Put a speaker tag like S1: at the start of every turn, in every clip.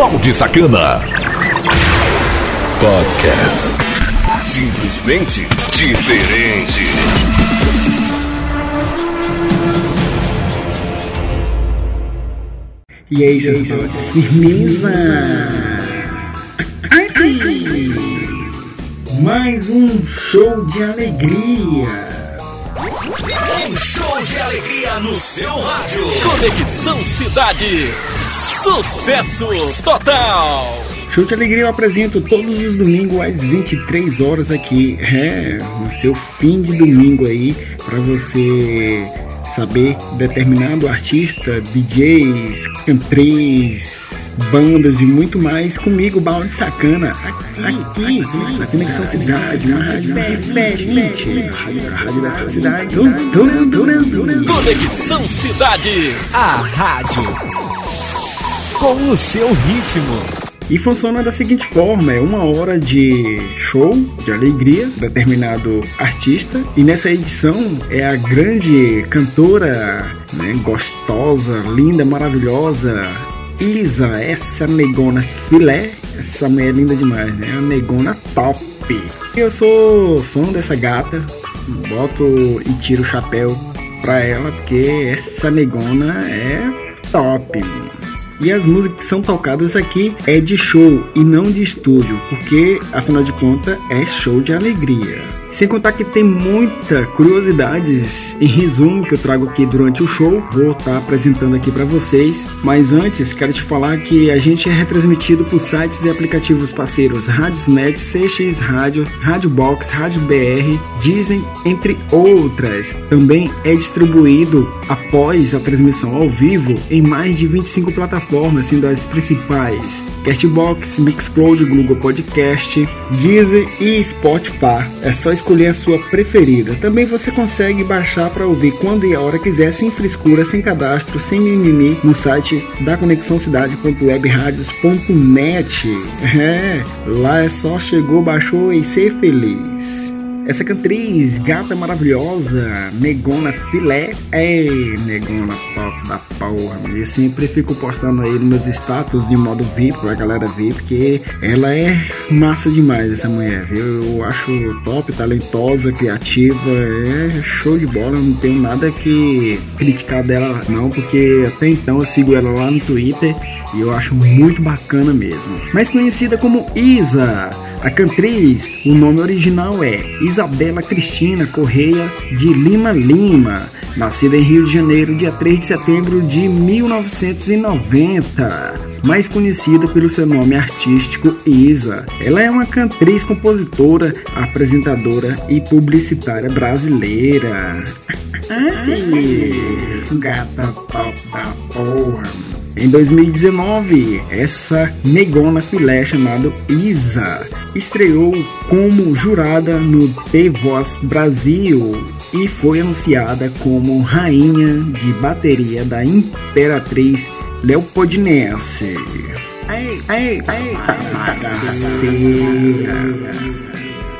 S1: Balde Sacana. Podcast. Simplesmente diferente.
S2: E aí, seus? Firmeza! Aqui! Mais um show de alegria!
S1: Um show de alegria no seu rádio.
S3: Conexão Cidade. Sucesso total.
S2: Show de Alegria eu apresento todos os domingos às 23 horas aqui. É, no seu fim de domingo aí, para você saber determinado artista, DJs, cantrês, bandas e muito mais comigo, Balde Sacana, aqui, aqui na Conexão Cidade, uma rádio da sua cidade.
S3: Conexão Cidade, a rádio com o seu ritmo.
S2: E funciona da seguinte forma: é uma hora de show, de alegria, determinado artista. E nessa edição é a grande cantora, né, gostosa, linda, maravilhosa, Isa, essa negona filé. Essa mulher é linda demais, né? A negona top. Eu sou fã dessa gata, boto e tiro o chapéu pra ela, porque essa negona é top. E as músicas que são tocadas aqui é de show e não de estúdio, porque afinal de contas é show de alegria. Sem contar que tem muita curiosidades em resumo que eu trago aqui durante o show, vou estar apresentando aqui para vocês. Mas antes, quero te falar que a gente é retransmitido por sites e aplicativos parceiros Radiosnet, CX Rádio, Rádio Box, Rádio BR, Dizem, entre outras. Também é distribuído após a transmissão ao vivo em mais de 25 plataformas, sendo as principais Castbox, Mixcloud, Google Podcast, Deezer e Spotify. É só escolher a sua preferida. Também você consegue baixar para ouvir quando e a hora quiser, sem frescura, sem cadastro, sem mimimi, no site da conexãocidade.webradios.net. É, lá é só chegou, baixou e ser feliz. Essa cantriz, gata maravilhosa, negona filé. Ei, negona top da porra. Eu sempre fico postando aí nos meus status de modo VIP pra galera ver, porque ela é massa demais, essa mulher, viu? Eu acho top, talentosa, criativa, é show de bola. Não tenho nada que criticar dela, não, porque até então eu sigo ela lá no Twitter e eu acho muito bacana mesmo. Mais conhecida como Isa. A cantriz, o nome original é Isabela Cristina Correia de Lima Lima, nascida em Rio de Janeiro, dia 3 de setembro de 1990, mais conhecida pelo seu nome artístico Isa. Ela é uma cantriz, compositora, apresentadora e publicitária brasileira. Ai, gata top da porra. Em 2019, essa negona filé chamada Isa estreou como jurada no The Voice Brasil e foi anunciada como rainha de bateria da Imperatriz Leopoldinense. Ai, ai, ai,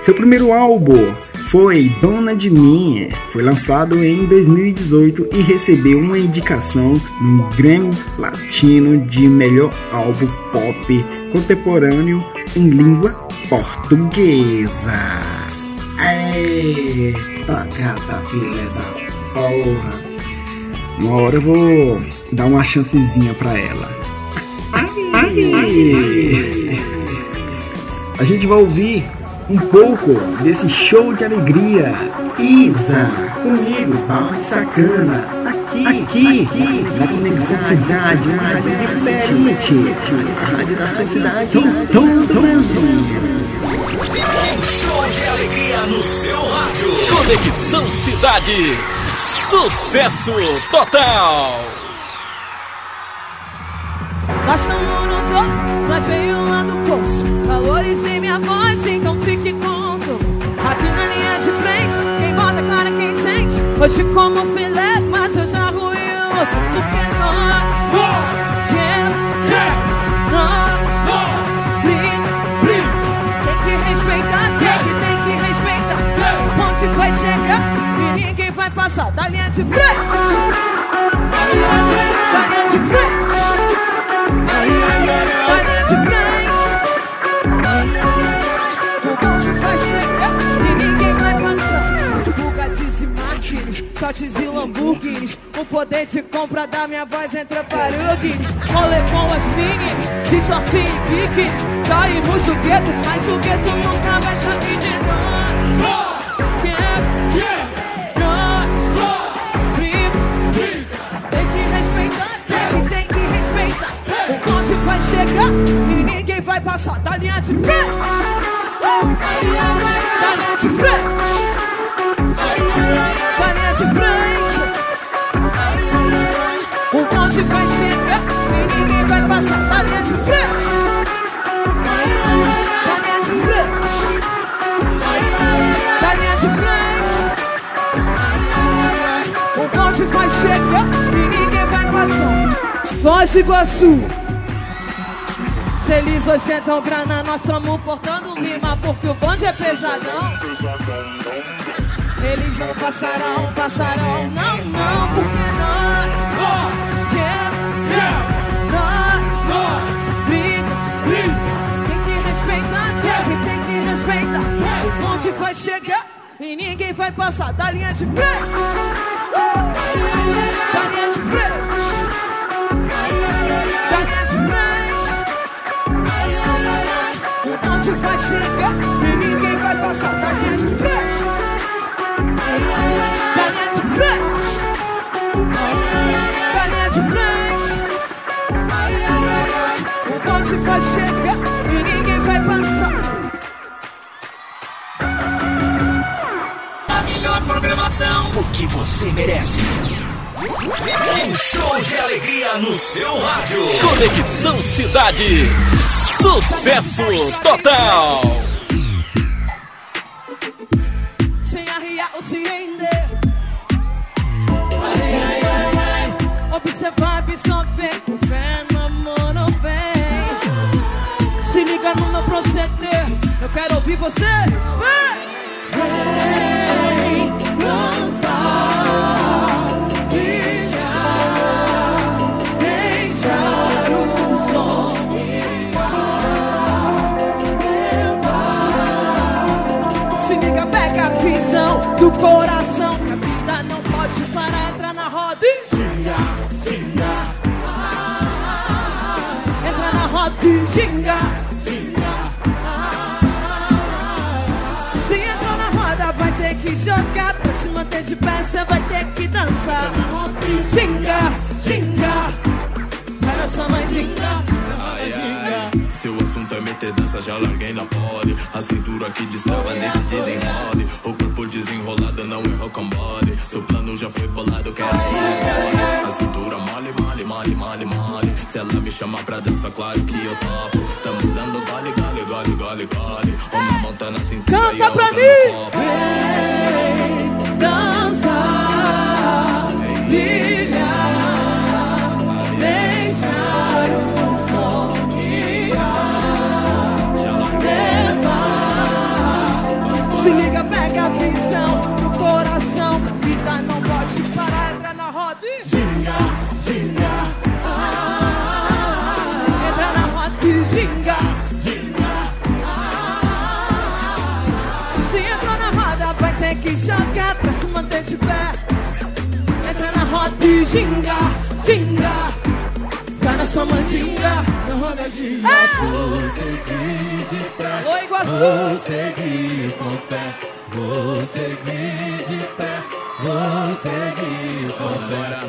S2: Seu primeiro álbum foi Dona de Mim, foi lançado em 2018 e recebeu uma indicação no Grammy Latino de melhor álbum pop contemporâneo em língua portuguesa. Eita, gata filha da porra. Uma hora eu vou dar uma chancezinha pra ela. A gente vai ouvir um pouco desse show de alegria. Isa, comigo, Balde Sacana, aqui, aqui, aqui na Conexão Cidade, uma rádio diferente, a rádio da sua cidade, Tom, Tom,
S1: Um show de alegria no seu rádio.
S3: Conexão Cidade. Sucesso total.
S4: Nós estamos no topo, nós veio lá do poço. Valores em minha voz, Hoje como filé, mas eu já ruí o osso. Porque nós, yeah, nós, briga, Tem que respeitar, tem que, tem que respeitar. O ponte vai chegar e ninguém vai passar da linha de frente. Da linha de frente. Na linha de frente. Shots e Lamborghinis. O poder de compra da minha voz entra para o Guinness. Rolê com as meninas, de short e biquíni. Saímos do gueto, mas o gueto nunca vai saber de nós. Yeah, nós, briga. Tem que respeitar, tem que, tem que respeitar. O bonde vai chegar e ninguém vai passar da linha de frente. Da linha de frente. Bonde vai chegar e ninguém vai passar da linha de frente. Da linha de frente. Da linha de frente. O bonde vai chegar e ninguém vai passar. Do Iguaçu. Se eles ostentam grana, nós estamos portando rima porque o bonde é pesadão. Eles não passarão, passarão, não, não, porque nós, yeah, bonde vai chegar e ninguém vai passar da linha de frente. Da linha de frente. Da linha de frente. O bonde vai chegar e ninguém vai passar da linha de frente. Da linha de frente. Da linha de frente. O bonde vai chegar
S1: programação, o que você merece. Um show de alegria no seu rádio.
S3: Conexão Cidade. Sucesso total.
S4: sem arriar ou se render. Ai, ai, ai, ai. Observar, absorver, com fé no amor não vem. Se liga no meu proceder, eu quero ouvir vocês. Vem! Vem do coração. Que a vida não pode parar, entra na roda e ginga, ginga. Entra na roda e ginga. Se entrou na roda, vai ter que jogar. Pra se manter de pé, você vai ter que dançar. Vai na sua mãe, ginga.
S5: Ai, dança, já larguei na pole. A cintura que destrava nesse desenrole. O corpo desenrolado não é rocambole. Seu plano já foi bolado, quero que rebole. A cintura mole, mole, mole, mole, mole. Se ela me chamar pra dança, claro que eu topo. Tamo dando gole, gole, gole, gole, gole. Uma mão tá na cintura
S4: Canta
S5: e a
S4: pra
S5: outra
S4: mim.
S5: no copo.
S4: Vem dançar, brilhar, deixar o som liga, pega a visão do coração. Vida não pode parar, entra na roda e ginga, ginga. Ah, entra na roda e ginga, ginga. Se entrou na roda, vai ter que jogar pra se manter de pé. Entra na roda e ginga, ginga. Vai na sua mandinga, na roda ginga. Ah! Oi, Iguaçu.
S6: Vou seguir com fé, vou seguir de pé, vou seguir fé.
S5: Agora,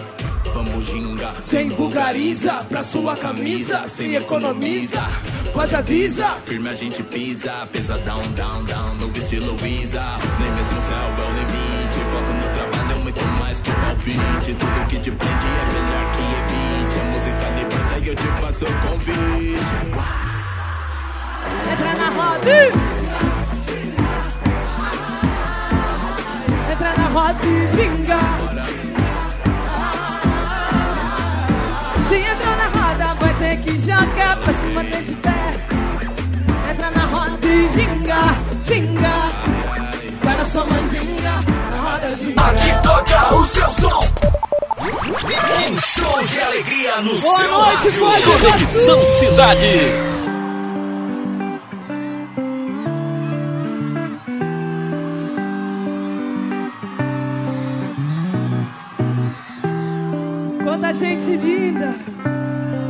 S5: vamos gingar.
S4: Sem vulgariza pra sua camisa, sem economiza, pode avisa.
S5: Firme a gente pisa, pesadão, down, down, no estilo Visa. Nem mesmo o céu é o limite. Foco no trabalho é muito mais que palpite. Tudo que te prende é melhor que evite. A música liberta e eu te faço o convite.
S4: Entra na roda. Na roda e ginga. Se entra na roda, vai ter que jogar pra se manter de pé. Entra na roda e ginga, ginga. Vai na sua mandinga, na roda ginga.
S1: Aqui toca o seu som. Um show de alegria no
S4: Boa
S1: seu
S4: noite,
S1: rádio.
S3: Conexão Cidade.
S4: gente linda.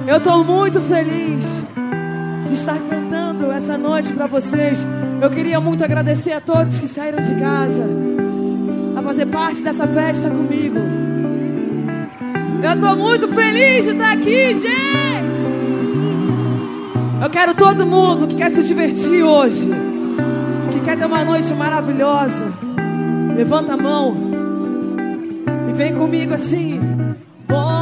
S4: Eu estou muito feliz de estar cantando essa noite para vocês. Eu queria muito agradecer a todos que saíram de casa a fazer parte dessa festa comigo. Eu estou muito feliz de estar aqui, gente. Eu quero todo mundo que quer se divertir hoje, que quer ter uma noite maravilhosa, levanta a mão e vem comigo assim. Bom.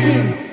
S4: Amazing.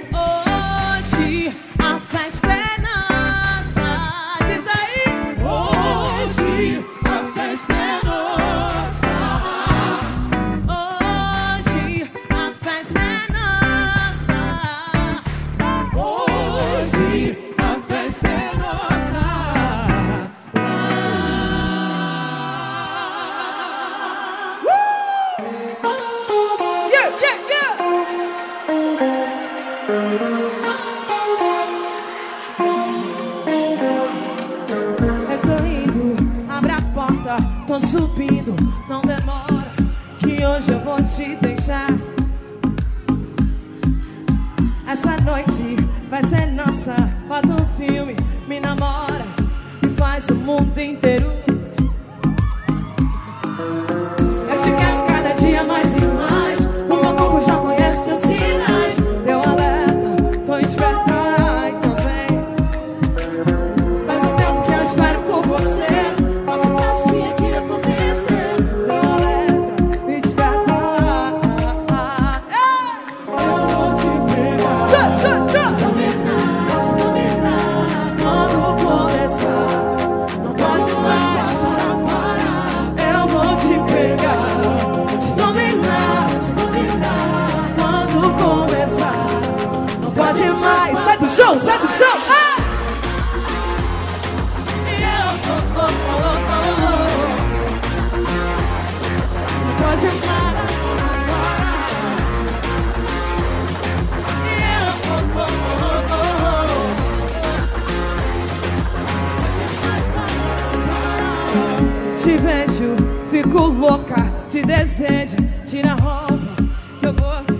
S4: fico louca, te desejo, tira a roupa, eu vou.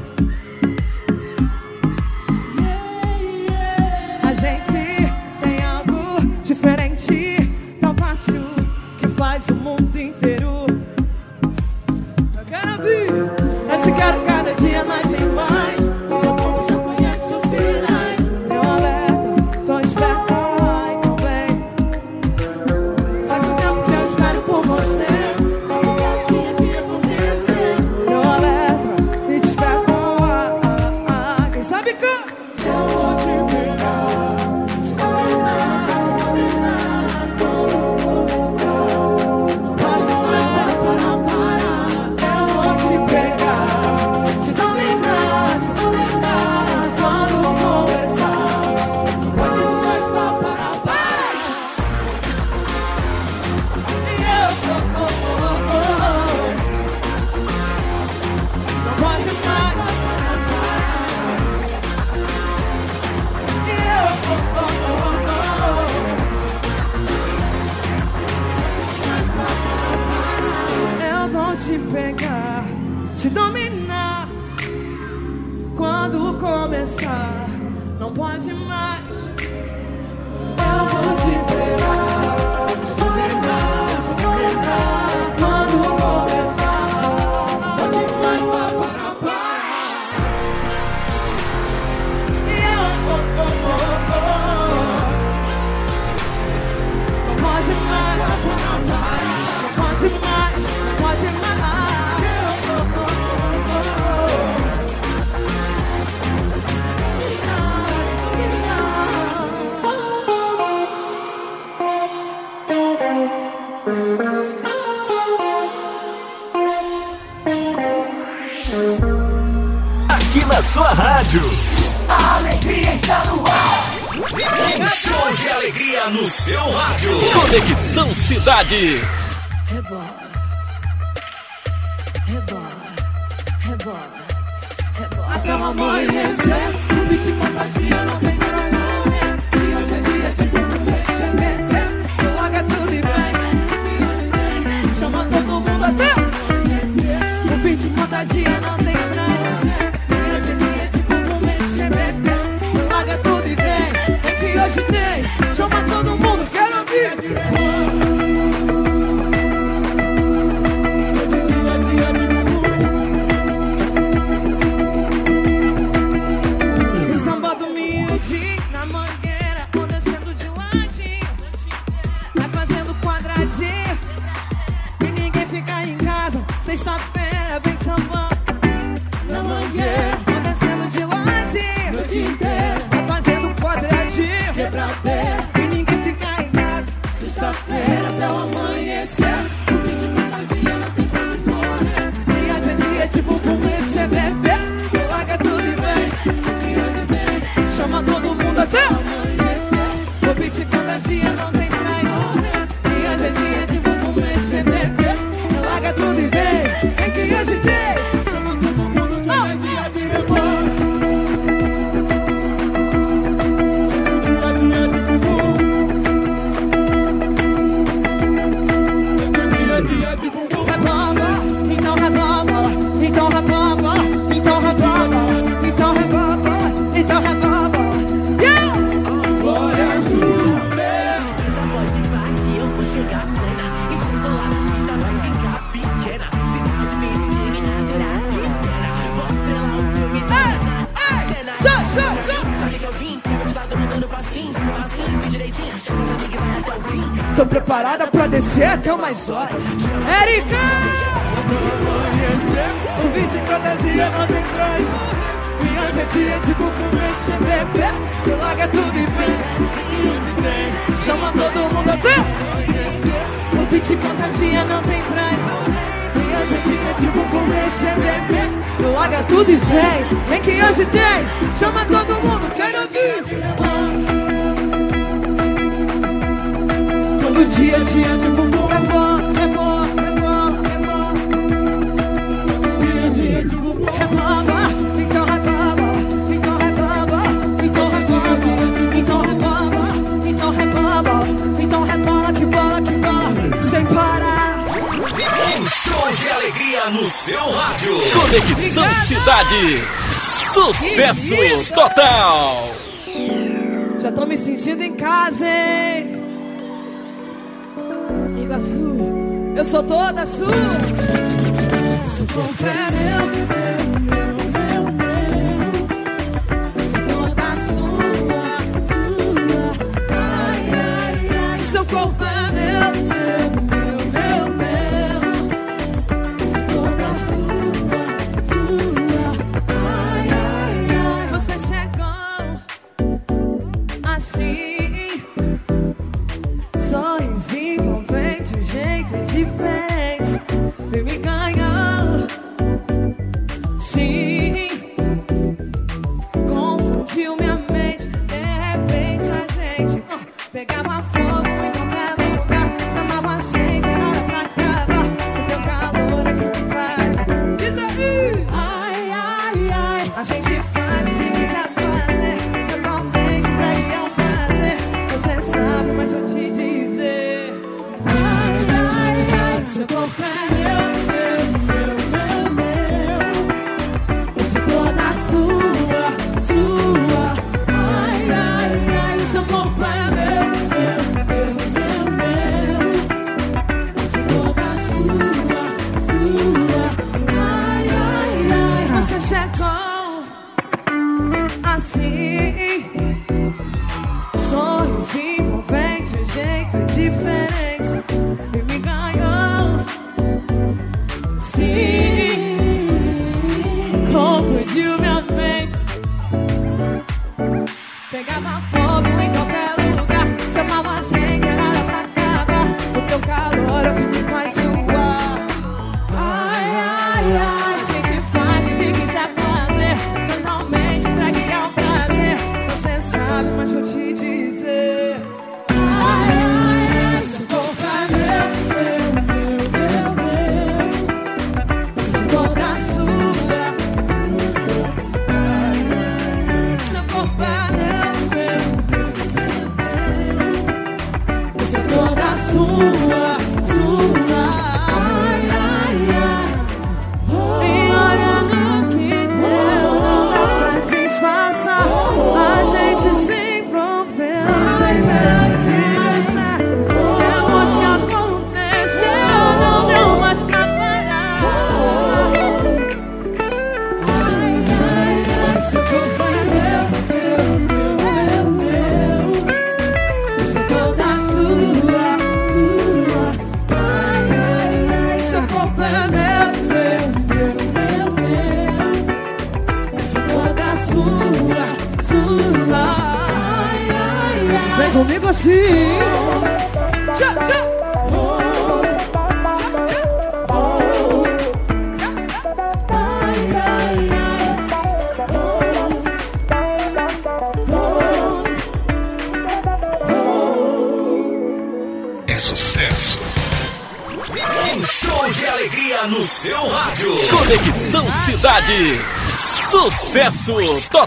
S1: rádio. Alegria está no ar. Um show de alegria no seu rádio.
S3: Conexão Cidade.
S4: today. algumas horas. Érica! O bicho contagia não tem trás. Minha gente é tipo começa a beber. Tu larga é tudo e vem. Chama todo mundo até. O bicho contagia não tem trás. Minha gente é tipo começa a beber. Tu larga é tudo e vem. Vem que hoje tem. Chama todo mundo, quero ouvir. Todo dia, dia.
S3: Conexão Cidade. Sucesso total.
S4: Já tô me sentindo em casa, hein? Iguaçu, eu sou toda sua. Sou toda meu, meu, meu. corpo é meu
S1: Sucesso
S3: total.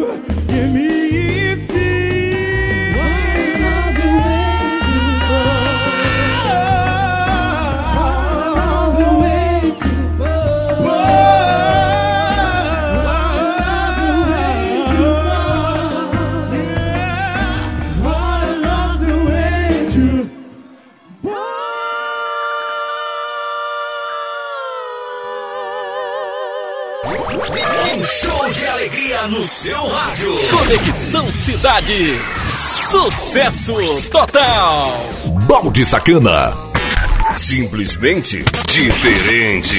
S1: seu rádio.
S3: Conexão Cidade. Sucesso total.
S1: Balde Sacana. Simplesmente diferente.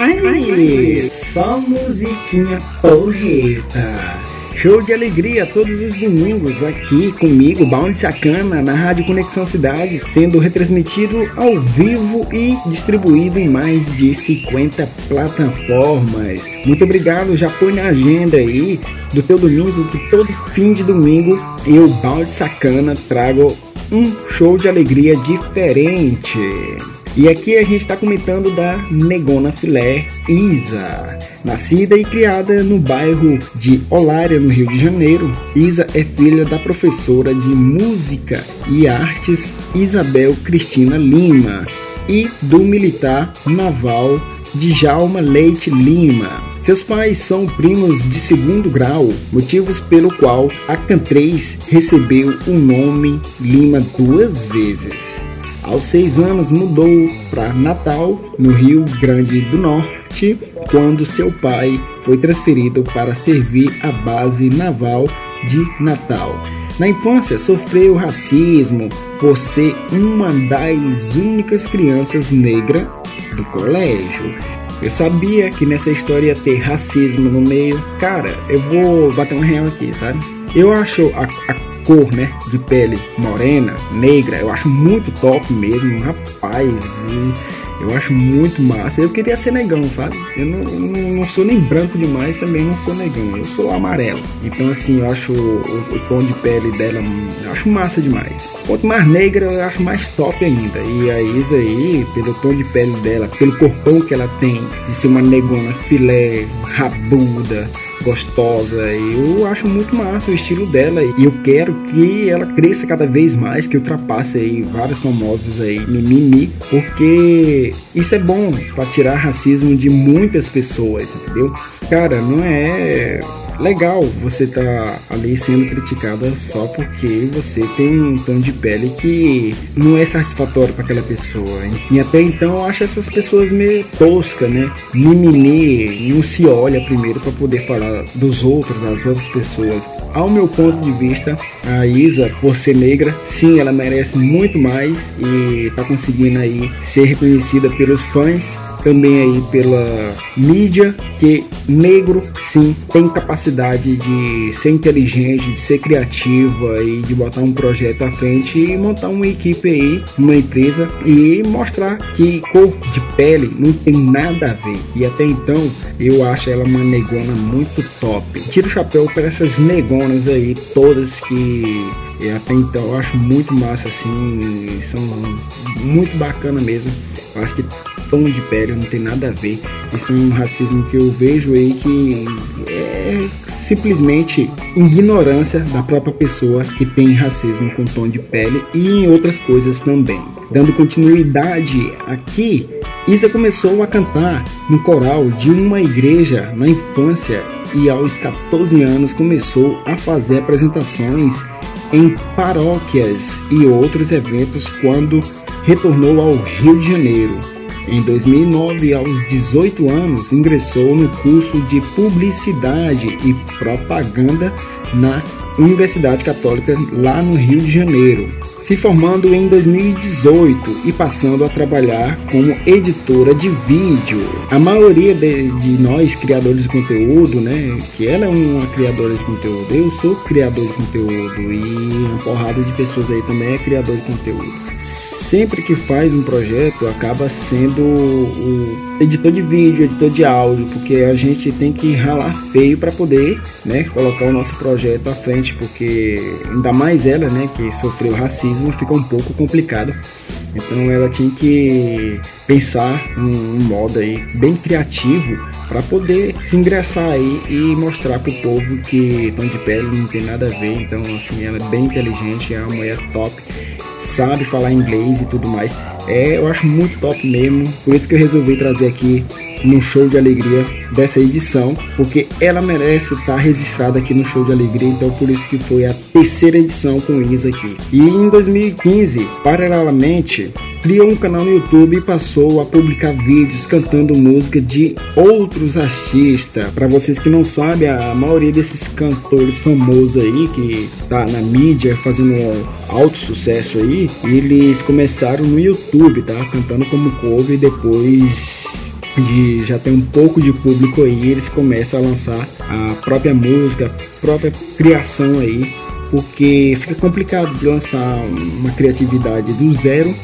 S2: Aí, só musiquinha porreta. Show de alegria todos os domingos aqui comigo, Bound Sacana, na Rádio Conexão Cidade, sendo retransmitido ao vivo e distribuído em mais de 50 plataformas. Muito obrigado, já põe na agenda aí do teu domingo que todo fim de domingo eu, Bound Sacana, trago um show de alegria diferente. E aqui a gente está comentando da Negona Filé Isa. Nascida e criada no bairro de Olária, no Rio de Janeiro, Isa é filha da professora de música e artes Isabel Cristina Lima e do militar naval Djalma Leite Lima. Seus pais são primos de segundo grau, motivos pelo qual a Cantrês recebeu o nome Lima duas vezes. Aos seis anos mudou para Natal, no Rio Grande do Norte, quando seu pai foi transferido para servir a base naval de Natal. Na infância sofreu racismo por ser uma das únicas crianças negras do colégio. Eu sabia que nessa história ia ter racismo no meio. Cara, eu vou bater um real aqui, sabe? Eu acho a, a cor, né, de pele morena, negra, eu acho muito top mesmo, rapaz. Eu acho muito massa. Eu queria ser negão, sabe? Eu não, não, não sou nem branco demais, também não sou negão. Eu sou amarelo. Então, assim, eu acho o, o tom de pele dela, eu acho massa demais. Quanto mais negra, eu acho mais top ainda. E a Isa aí, pelo tom de pele dela, pelo corpão que ela tem, de ser uma negona filé, rabuda, gostosa. Eu acho muito massa o estilo dela e eu quero que ela cresça cada vez mais, que ultrapasse aí vários famosos aí mimimi, porque isso é bom para tirar racismo de muitas pessoas, entendeu? Cara, não é legal você tá ali sendo criticada só porque você tem um tom de pele que não é satisfatório para aquela pessoa. E até então eu acho essas pessoas meio tosca, né? Mimimi, não se olha primeiro para poder falar dos outros, das outras pessoas. Ao meu ponto de vista, a Isa, por ser negra, sim, ela merece muito mais e tá conseguindo aí ser reconhecida pelos fãs também aí pela mídia, que negro sim tem capacidade de ser inteligente, de ser criativa e de botar um projeto à frente e montar uma equipe aí, uma empresa e mostrar que cor de pele não tem nada a ver. E até então eu acho ela uma negona muito top. Tiro o chapéu para essas negonas aí, todas que até então eu acho muito massa assim, são muito bacana mesmo. Eu acho que tom de pele não tem nada a ver. Esse é um racismo que eu vejo aí que é simplesmente ignorância da própria pessoa que tem racismo com tom de pele e em outras coisas também. Dando continuidade aqui, Isa começou a cantar no coral de uma igreja na infância e aos 14 anos começou a fazer apresentações em paróquias e outros eventos quando retornou ao Rio de Janeiro. Em 2009, aos 18 anos, ingressou no curso de Publicidade e Propaganda na Universidade Católica lá no Rio de Janeiro, se formando em 2018 e passando a trabalhar como editora de vídeo. A maioria de, de, nós criadores de conteúdo, né, que ela é uma criadora de conteúdo, eu sou criador de conteúdo e uma porrada de pessoas aí também é criador de conteúdo sempre que faz um projeto acaba sendo o editor de vídeo, editor de áudio, porque a gente tem que ralar feio para poder, né, colocar o nosso projeto à frente, porque ainda mais ela, né, que sofreu racismo, fica um pouco complicado. Então ela tinha que pensar um, um modo aí bem criativo para poder se ingressar aí e mostrar pro povo que tom de pele não tem nada a ver. Então assim, ela é bem inteligente, é uma mulher top sabe falar inglês e tudo mais. É, eu acho muito top mesmo. Por isso que eu resolvi trazer aqui no show de alegria dessa edição, porque ela merece estar registrada aqui no show de alegria, então por isso que foi a terceira edição com Isa aqui. E em 2015, paralelamente, criou um canal no YouTube e passou a publicar vídeos cantando música de outros artistas. Para vocês que não sabem, a maioria desses cantores famosos aí que tá na mídia fazendo alto sucesso aí, eles começaram no YouTube, tá? Cantando como cover e depois de já tem um pouco de público aí, eles começam a lançar a própria música, a própria criação aí, porque fica complicado de lançar uma criatividade do zero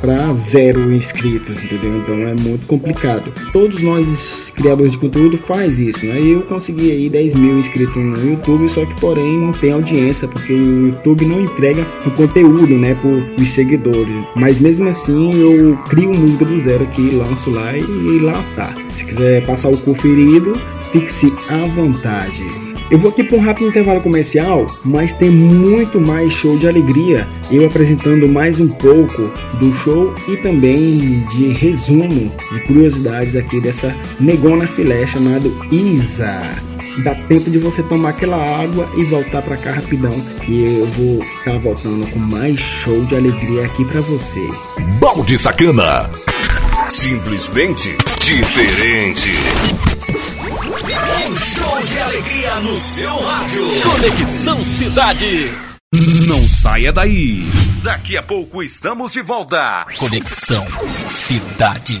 S2: para zero inscritos, entendeu? Então é muito complicado. Todos nós criadores de conteúdo faz isso, né? Eu consegui aí 10 mil inscritos no YouTube, só que porém não tem audiência, porque o YouTube não entrega o conteúdo, né, por os seguidores. Mas mesmo assim eu crio música do zero aqui, lanço lá e, e lá tá. Se quiser passar o conferido, fique-se à vontade. Eu vou aqui para um rápido intervalo comercial, mas tem muito mais show de alegria. Eu apresentando mais um pouco do show e também de resumo de curiosidades aqui dessa negona filé chamada Isa. Dá tempo de você tomar aquela água e voltar para cá rapidão, que eu vou estar voltando com mais show de alegria aqui para você.
S3: Balde Sacana. Simplesmente diferente.
S1: Um show de alegria no seu rádio.
S3: Conexão Cidade. Não saia daí. Daqui a pouco estamos de volta. Conexão Cidade.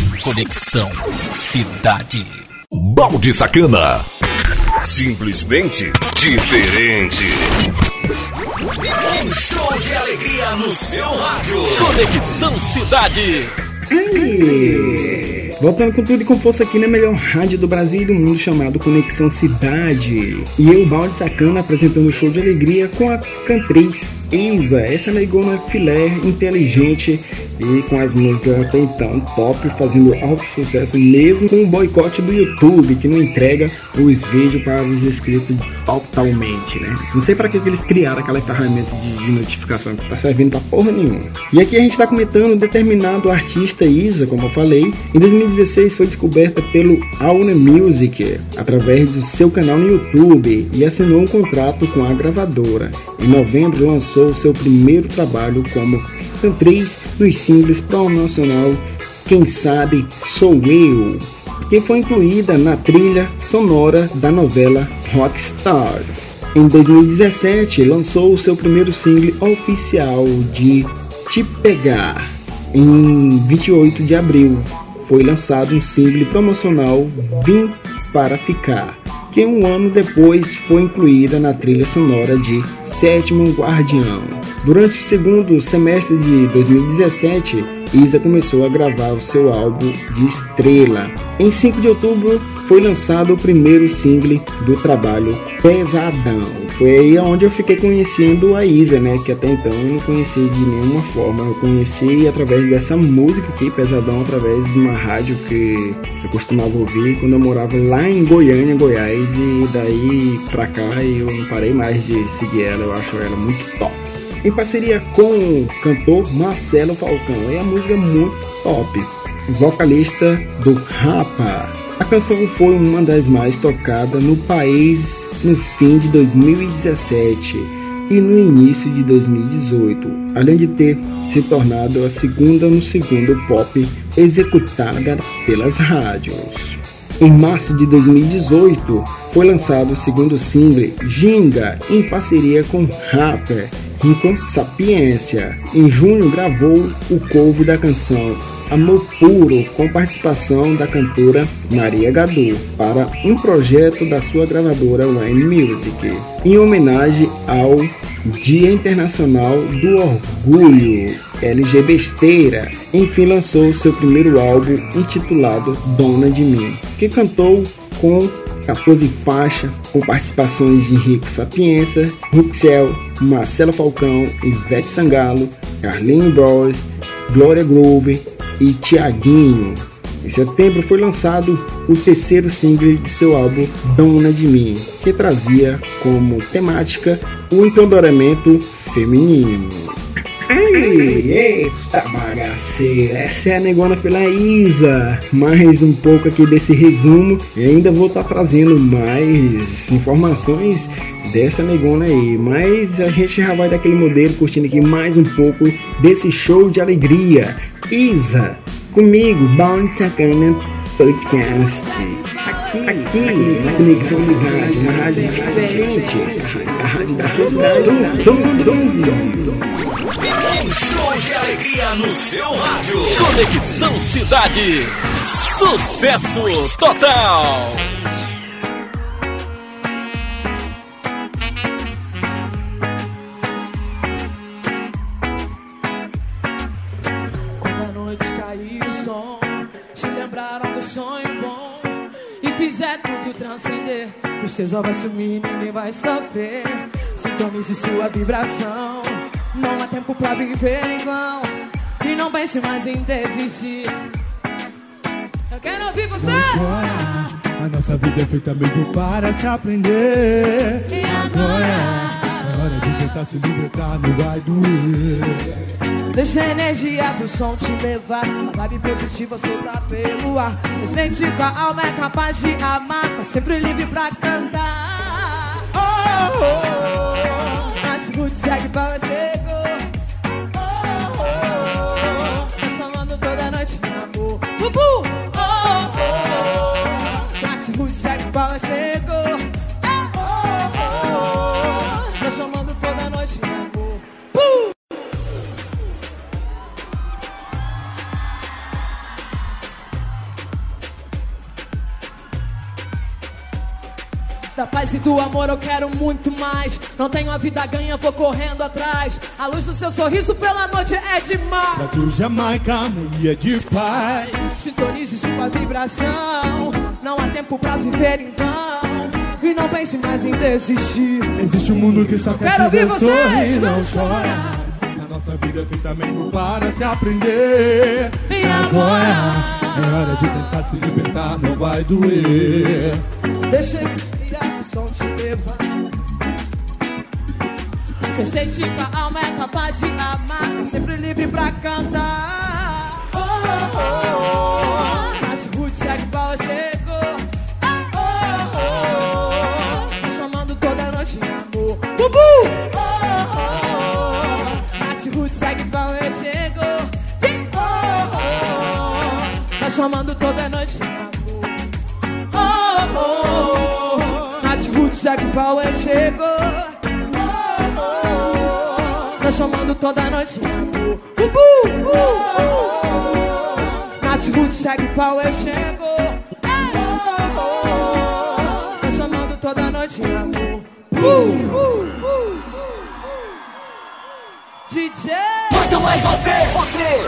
S3: Conexão Cidade. Balde Sacana. Simplesmente diferente.
S1: Um show de alegria no seu rádio.
S3: Conexão Cidade.
S2: Aí, voltando com tudo e com força aqui na melhor rádio do Brasil e do mundo chamado Conexão Cidade. E eu, Balde Sacana, apresentando o show de alegria com a cantriz Isa. Essa negona filé, inteligente e com as músicas até então top, fazendo alto sucesso mesmo com o boicote do YouTube, que não entrega os vídeos para os inscritos totalmente, né? Não sei para que, que eles criaram aquela ferramenta de, notificação que tá servindo pra porra nenhuma. E aqui a gente tá comentando um determinado artista Isa, como eu falei, em 2016 foi descoberta pelo Auna Music através do seu canal no YouTube e assinou um contrato com a gravadora. Em novembro lançou seu primeiro trabalho como cantriz nos singles promocional Quem Sabe Sou Eu, que foi incluída na trilha sonora da novela Rockstar. Em 2017, lançou seu primeiro single oficial de Te Pegar. Em 28 de abril, foi lançado um single promocional Vim Para Ficar, que um ano depois foi incluída na trilha sonora de Sétimo Guardião. Durante o segundo semestre de 2017, Isa começou a gravar o seu álbum de Estrela. Em 5 de outubro foi lançado o primeiro single do trabalho Pesadão. Foi aí onde eu fiquei conhecendo a Isa, né? Que até então eu não conhecia de nenhuma forma. Eu conheci através dessa música aqui, Pesadão, através de uma rádio que eu costumava ouvir quando eu morava lá em Goiânia, Goiás. E daí pra cá eu não parei mais de seguir ela, eu acho ela muito top em parceria com o cantor Marcelo Falcão. É a música muito top. Vocalista do Rapa. A canção foi uma das mais tocadas no país no fim de 2017 e no início de 2018, além de ter se tornado a segunda no segundo pop executada pelas rádios. Em março de 2018, foi lançado o segundo single, Ginga, em parceria com rapper Rincon Sapiência. Em junho gravou o cover da canção Amor Puro com participação da cantora Maria Gadu para um projeto da sua gravadora Wine Music, em homenagem ao Dia Internacional do Orgulho LG Besteira. Enfim, lançou seu primeiro álbum intitulado Dona de Mim, que cantou com 14 faixas, com participações de Henrique Sapienza, Ruxel, Marcelo Falcão, Ivete Sangalo, Carlinho Bros, Glória Groove e Tiaguinho. Em setembro foi lançado o terceiro single de seu álbum Dona de Mim, que trazia como temática o empoderamento feminino. Ei, eita bagaceira, essa é a negona pela Isa. Mais um pouco aqui desse resumo e ainda vou estar tá trazendo mais informações dessa negona aí. Mas a gente já vai daquele modelo curtindo aqui mais um pouco desse show de alegria. Isa, comigo, Bound Sacana Podcast. Aqui, na Conexão Cidade, uma rádio diferente. A rádio da cidade do mundo.
S1: Um show de alegria no seu rádio.
S3: Conexão Cidade. Sucesso total.
S4: Transcender. Os teus olhos sumir, ninguém vai sofrer. Sintonize sua vibração. Não há tempo pra viver em vão. E não pense mais em desistir. Eu quero ouvir você.
S6: A nossa vida é feita mesmo para se aprender.
S4: E agora?
S6: É hora de tentar se libertar, não vai doer.
S4: Deixa a energia do som te levar. A vibe positiva solta pelo ar. Eu sente que a alma é capaz de amar. Tá sempre livre pra cantar. Oh, oh, oh. Mas muito segue para chegou. Oh, oh. Tá chamando toda noite, meu amor. Bubu! Oh, oh, oh. Mas muito segue para chegou. Da paz e do amor eu quero muito mais. Não tenho a vida ganha, vou correndo atrás. A luz do seu sorriso pela noite é demais.
S6: Brasil, Jamaica, harmonia de paz.
S4: Sintonize sua vibração. Não há tempo pra viver então. E não pense mais em desistir.
S6: Existe um mundo que só quer
S4: Quero
S6: ver
S4: ouvir
S6: sorrir, não chora. A nossa vida feita mesmo para se aprender.
S4: E agora?
S6: É hora de tentar se libertar, não vai doer.
S4: Deixa levar. Eu senti que a alma é capaz de amar. Tô sempre livre pra cantar. Oh, oh, oh. Mas Ruth segue chegou. Oh, oh, oh. Tô chamando toda noite, amor. Bubu! Oh, oh, oh. Chegou. Oh, oh, oh. Tá chamando toda noite, amor. Ruth segue Power chegou. Oh, oh, oh. Tá chamando toda noite, amor. Bubu! Uh, uh. Nath Ruth segue Power chegou. Oh. Tá chamando toda noite, amor. Uh, uh, uh. DJ!
S1: Muito mais você, você.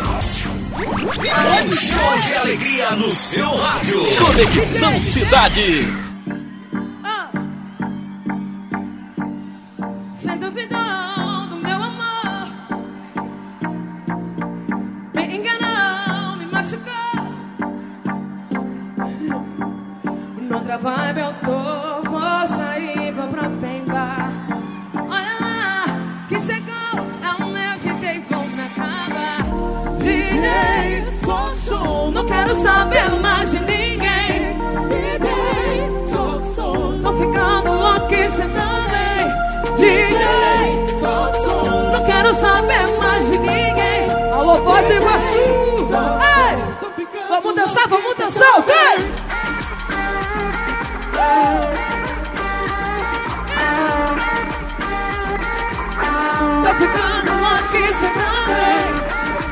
S1: Um show de alegria no seu rádio.
S3: Conexão Cidade.
S4: Noutra vibe eu tô Vou sair, vou pra bem bar Olha lá, que chegou É o meu DJ, vou me acabar. DJ, som, som Não quero saber mais de ninguém. DJ, som, som Tô ficando louco e cê também. DJ, som, som Não quero saber mais de ninguém. Alô, Foz do Iguaçu Ei, vamos dançar, vamos dançar, vem!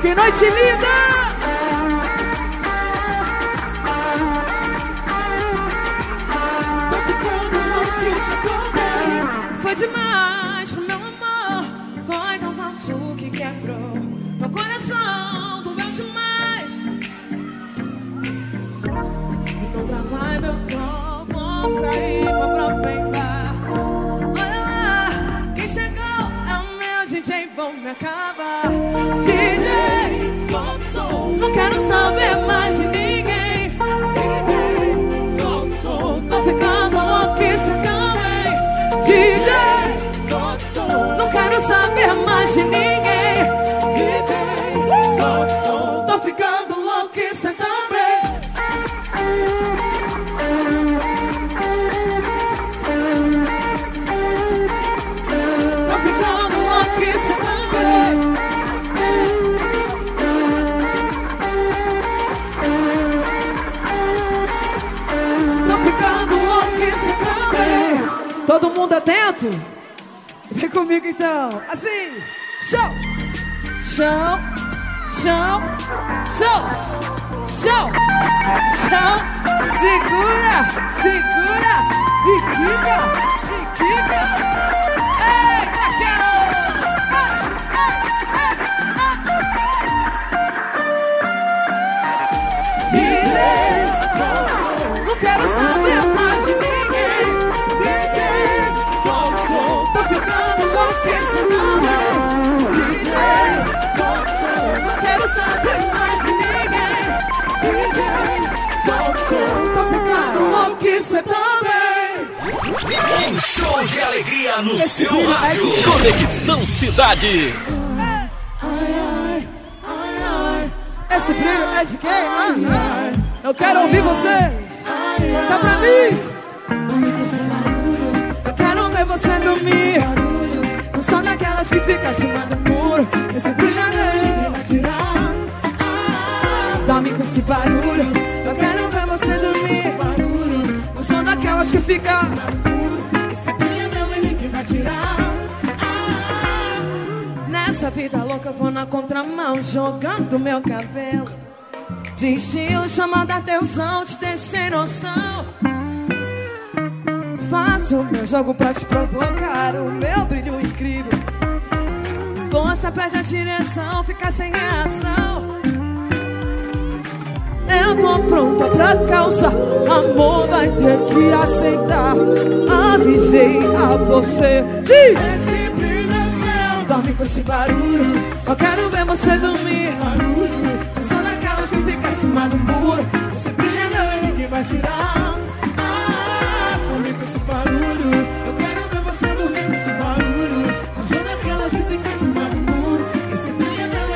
S4: Que noite linda! Foi demais DJ, Não quero saber mais de ninguém Todo mundo atento? Vem comigo então, assim, chão, chão, chão, chão, chão, chão, segura, segura, e quica,
S1: no
S4: Esse
S1: seu
S4: é
S1: rádio.
S3: Conexão Cidade.
S4: Ai, ai, é de quem? Ah, ah. Eu quero ouvir você. Canta pra mim. Eu quero ver você dormir. Não sou daquelas que fica acima do muro. Esse brilho ninguém vai tirar. Dorme com esse barulho. Eu quero ver você dormir. Não sou daquelas que fica. Vida louca vou na contramão, jogando meu cabelo. De estilo chamando a atenção, te deixei noção. Faço meu jogo pra te provocar, o meu brilho incrível. Força perde a direção, fica sem reação. Eu tô pronta pra causar, amor vai ter que aceitar. Avisei a você, diz. Com esse barulho, eu quero ver você dormir. Eu sou daquelas que fica acima do muro. Brilho é meu e ninguém vai tirar. Ah, esse barulho, eu quero ver você dormir esse barulho. Acima do muro.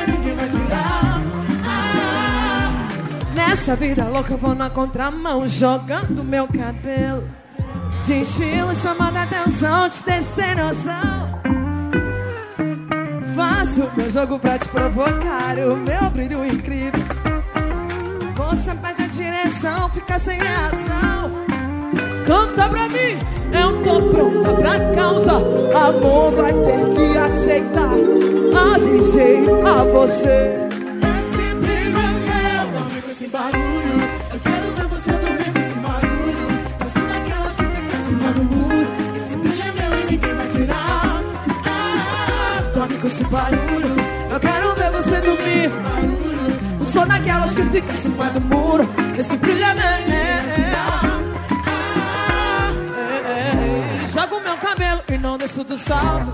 S4: Ninguém vai tirar. Ah, Nessa vida louca eu vou na contramão, jogando meu cabelo. De estilo chamando a atenção, te descer noção. Faço meu jogo pra te provocar, o meu brilho incrível. Você perde a direção, fica sem reação. Canta pra mim, eu tô pronta pra causa. Amor vai ter que aceitar. Avisei a você. Barulho. Eu quero ver você dormir. Eu sou daquelas que fica acima do muro. Esse é meu. É, é, é. Jogo meu cabelo e não desço do salto.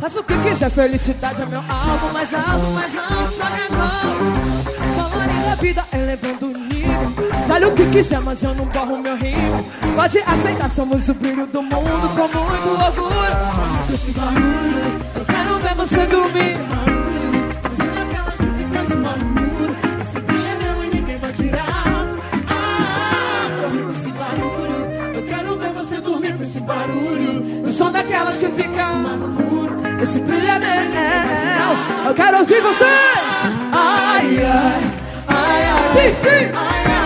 S4: Faço o que quiser, felicidade é meu alvo Mais alto, mais alto, joga a mão Colorindo a vida é levando o nível. Vale o que quiser, mas eu não borro meu rio. Pode aceitar, somos o brilho do mundo com muito orgulho. Esse barulho, eu quero ver você dormir. Com Esse barulho, eu sou daquelas que ficam no muro. Esse brilho é meu. Eu quero ouvir você. Ai, ai.
S1: I am.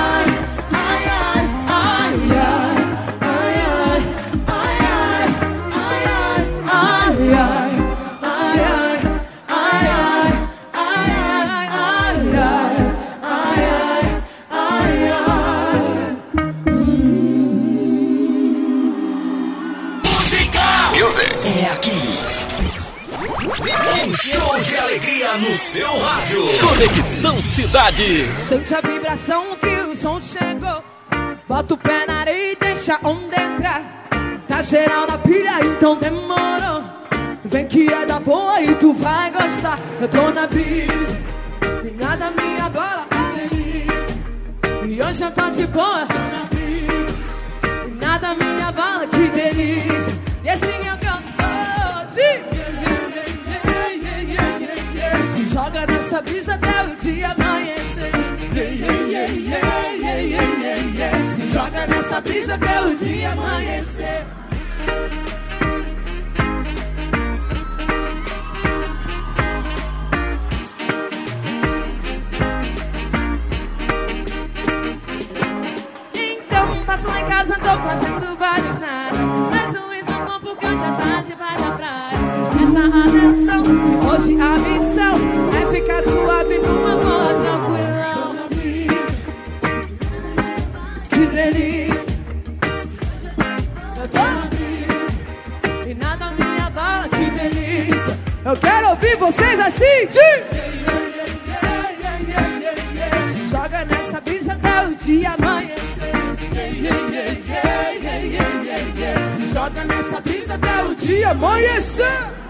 S1: Alegria no seu rádio.
S3: Conexão Cidade.
S4: Sente a vibração que o som chegou. Bota o pé na areia e deixa onda entrar. Tá geral na pilha, então demorou. Vem que é da boa e tu vai gostar. Eu tô na brisa, e nada me abala. E hoje eu tô de boa. Tô na brisa, e nada me abala, que delícia. Nessa brisa até o dia amanhecer. Se joga nessa brisa até o dia amanhecer. Então passo lá em casa, tô fazendo vários nada. Mas o isso porque hoje é tarde, vai pra praia. Atenção, hoje a missão é ficar suave no amor tranquilão. Que delícia. Eu tô e nada me abala, que delícia. Eu quero ouvir vocês assim, de... Se joga nessa brisa até o dia amanhecer. Se joga nessa brisa até o dia amanhecer.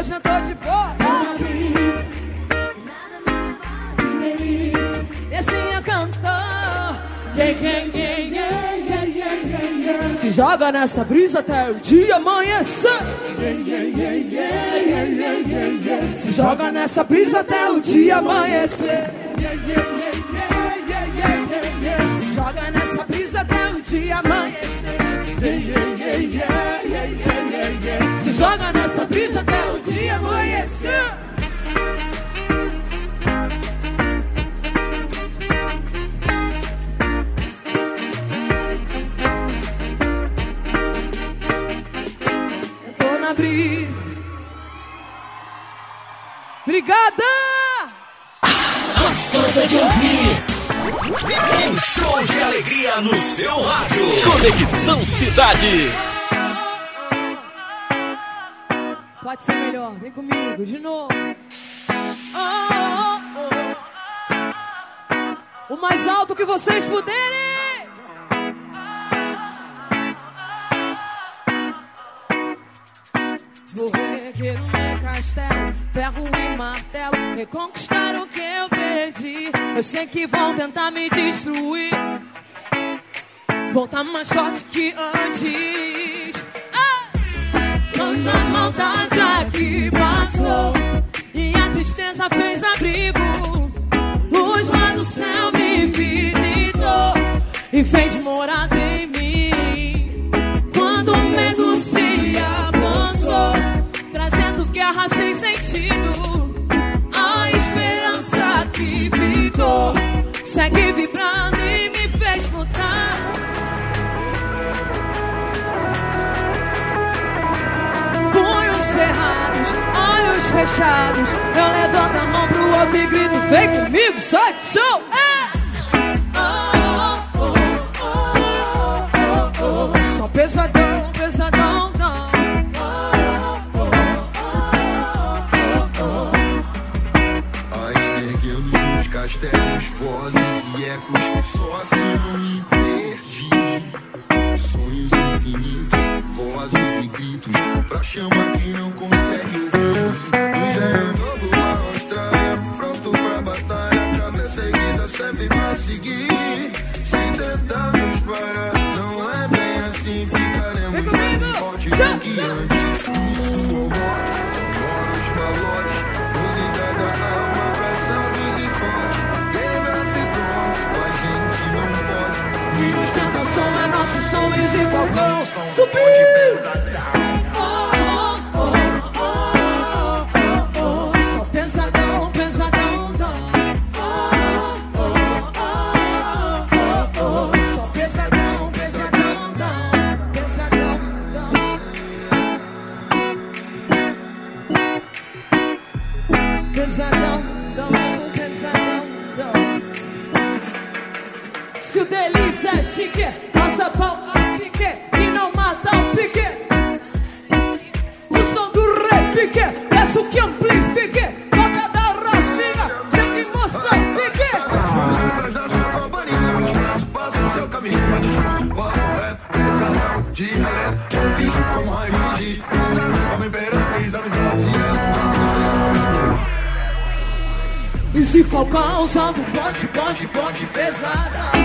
S4: Hoje eu tô de boa. E assim eu canto. Se joga nessa brisa até o dia amanhecer. Se joga nessa brisa até o dia amanhecer. Se joga nessa brisa até o dia amanhecer joga nessa brisa até o dia amanhecer. Eu tô na brisa. Obrigada!
S1: Gostosa de ouvir. Um show de alegria no seu rádio.
S3: Conexão Cidade.
S4: Pode ser melhor, vem comigo de novo. Oh, oh, oh. O mais alto que vocês puderem. Vou reerguer o meu castelo, ferro e martelo, reconquistar o que eu perdi. Eu sei que vão tentar me destruir, voltar mais forte que antes. Ah! Quando a maldade aqui passou e a tristeza fez abrigo, luz lá do céu me visitou e fez morada em mim. Quando o medo se avançou, trazendo guerra sem sentido, a esperança que ficou segue vibrando fechados. Eu levanto a mão pro alto e grito: Vem comigo, sai do chão! É! Oh, oh, oh. Só pesadão, falcão. E se Falcão usando ponte, ponte, ponte pesada.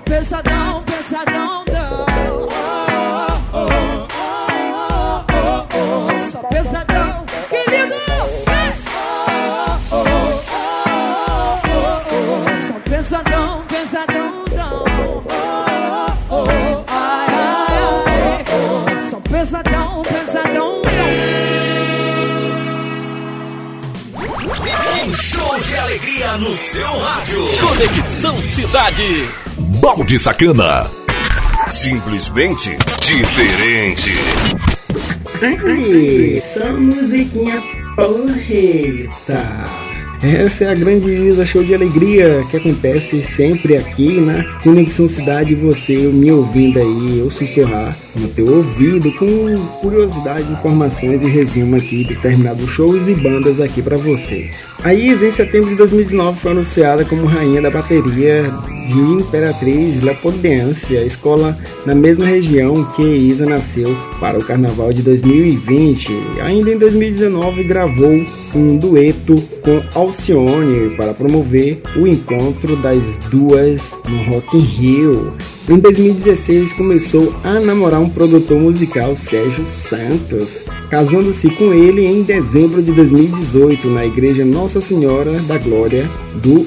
S4: Pesadão, pesadão, não. Oh, oh, oh, oh, só pesadão, querido. Oh, só pesadão, não.
S1: Um show de alegria no seu rádio.
S3: Conexão Cidade. Balde Sacana. Simplesmente diferente.
S2: Ai, só musiquinha porreta. Essa é a grande Isa Show de Alegria que acontece sempre aqui na Conexão Cidade. Você me ouvindo aí, eu sussurrar no teu ouvido com curiosidade, informações e resumo aqui de determinados shows e bandas aqui para você. A Isa, em setembro de 2019, foi anunciada como rainha da bateria de Imperatriz Leopoldense, a escola na mesma região que Isa nasceu para o carnaval de 2020. Ainda em 2019, gravou um dueto com Alcione para promover o encontro das duas no Rock in Rio. Em 2016 começou a namorar um produtor musical, Sérgio Santos, casando-se com ele em dezembro de 2018 na Igreja Nossa Senhora da Glória do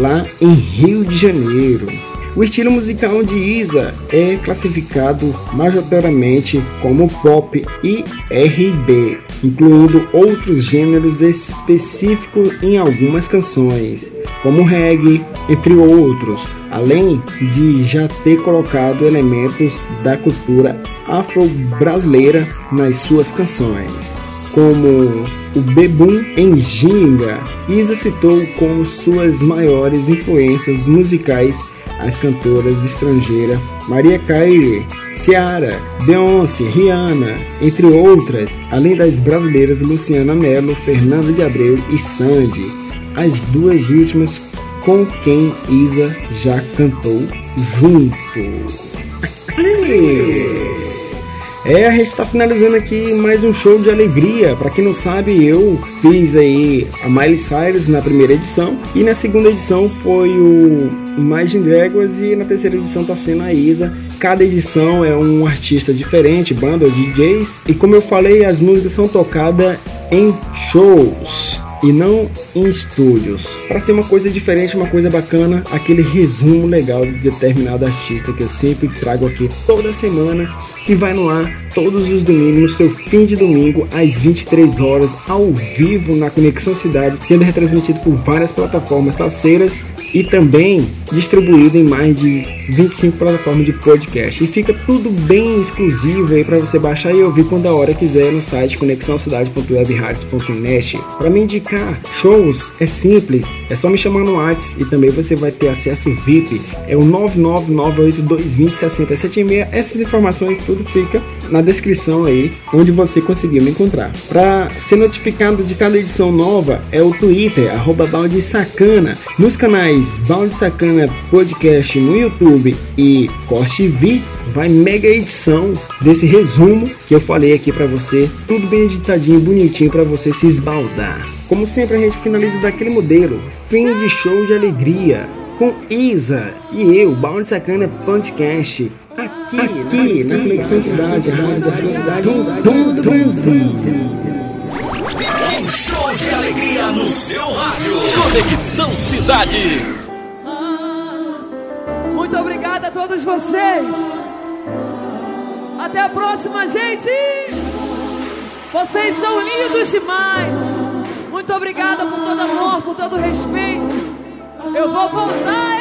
S2: Lá em Rio de Janeiro. O estilo musical de Isa é classificado majoritariamente como pop e R&B, incluindo outros gêneros específicos em algumas canções, como reggae, entre outros, além de já ter colocado elementos da cultura afro-brasileira nas suas canções, como o bebum em ginga. Isa citou como suas maiores influências musicais as cantoras estrangeiras Maria Carey, Ciara, Beyoncé, Rihanna, entre outras, além das brasileiras Luciana Mello, Fernanda de Abreu e Sandy, as duas últimas com quem Isa já cantou junto. É, a gente está finalizando aqui mais um show de alegria. Para quem não sabe, eu fiz aí a Miley Cyrus na primeira edição e na segunda edição foi o Imagine Dragons e na terceira edição está sendo a Isa. Cada edição é um artista diferente, banda ou DJs. E como eu falei, as músicas são tocadas em shows e não em estúdios. Para ser uma coisa diferente, uma coisa bacana, aquele resumo legal de determinado artista que eu sempre trago aqui toda semana e vai no ar todos os domingos, no seu fim de domingo, às 23 horas, ao vivo na Conexão Cidade, sendo retransmitido por várias plataformas parceiras e também distribuído em mais de 25 plataformas de podcast. E fica tudo bem exclusivo aí para você baixar e ouvir quando a hora quiser no site conexãocidade.webradios.net. Para me indicar shows é simples, é só me chamar no WhatsApp e também você vai ter acesso VIP. É o 99982206076. Essas informações tudo fica na descrição aí, onde você conseguir me encontrar. Para ser notificado de cada edição nova é o Twitter, arroba balde sacana, nos canais Balde Sacana Podcast no YouTube e Corte V, vai mega edição desse resumo que eu falei aqui para você, tudo bem editadinho, bonitinho para você se esbaldar. Como sempre a gente finaliza daquele modelo, fim de show de alegria, com Isa e eu, Balde Sacana Podcast, aqui, aqui na Conexão Cidade, a rádio da sua cidade, do Brasil.
S1: Um show de alegria no seu rádio.
S3: Conexão Cidade.
S4: A todos vocês. Até a próxima, gente. Vocês são lindos demais. Muito obrigada por todo amor, por todo respeito. Eu vou voltar?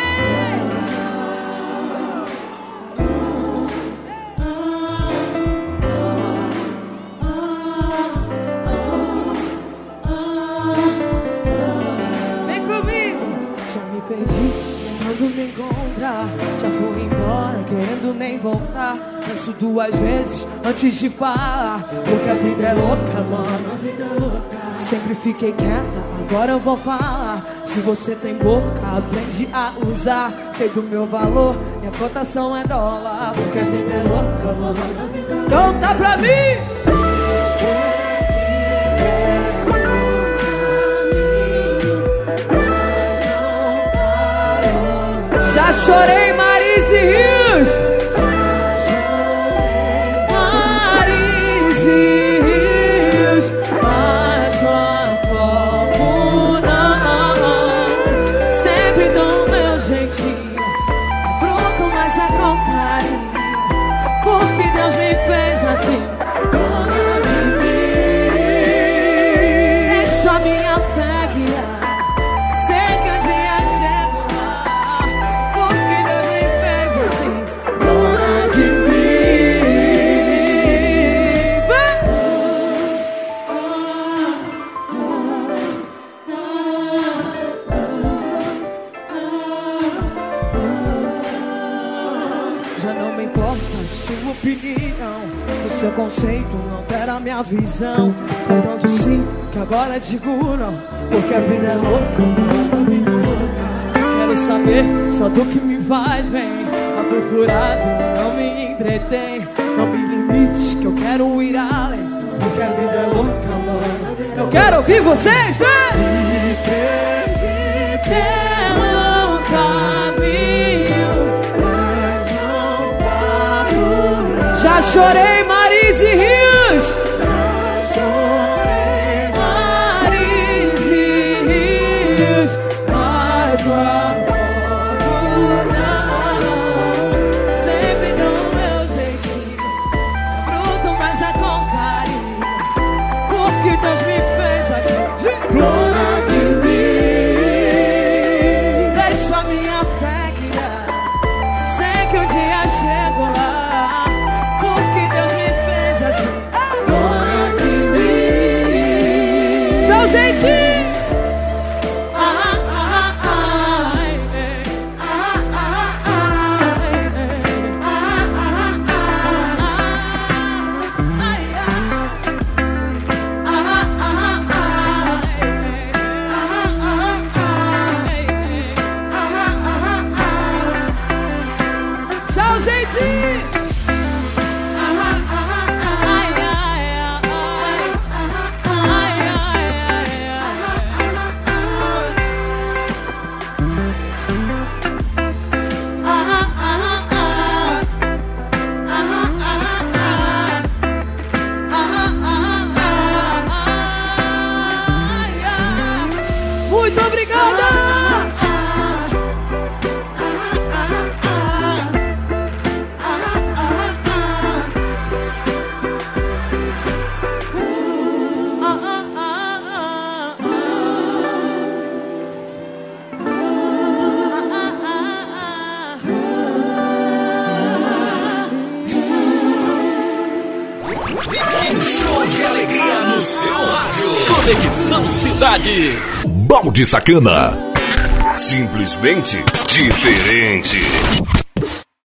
S4: Vem comigo. Já me perdi tentando me encontrar. Nem voltar. Penso duas vezes antes de falar. Porque a vida é louca, mano. Sempre fiquei quieta, agora eu vou falar. Se você tem boca, aprende a usar. Sei do meu valor, minha cotação é dólar. Porque a vida é louca, mano. Conta pra mim! Já chorei, Marise Rios. O seu conceito não terá minha visão. Foi tanto sim que agora digo não. Porque a vida é louca, a vida é louca. Quero saber só do que me faz bem. Papo furado não me entretém. Não me limite que eu quero ir além. Porque a vida é louca, mano. Eu quero ouvir vocês, vem! Pelo caminho, mas não paro. Já chorei
S7: Balde Sacana.
S3: Simplesmente diferente.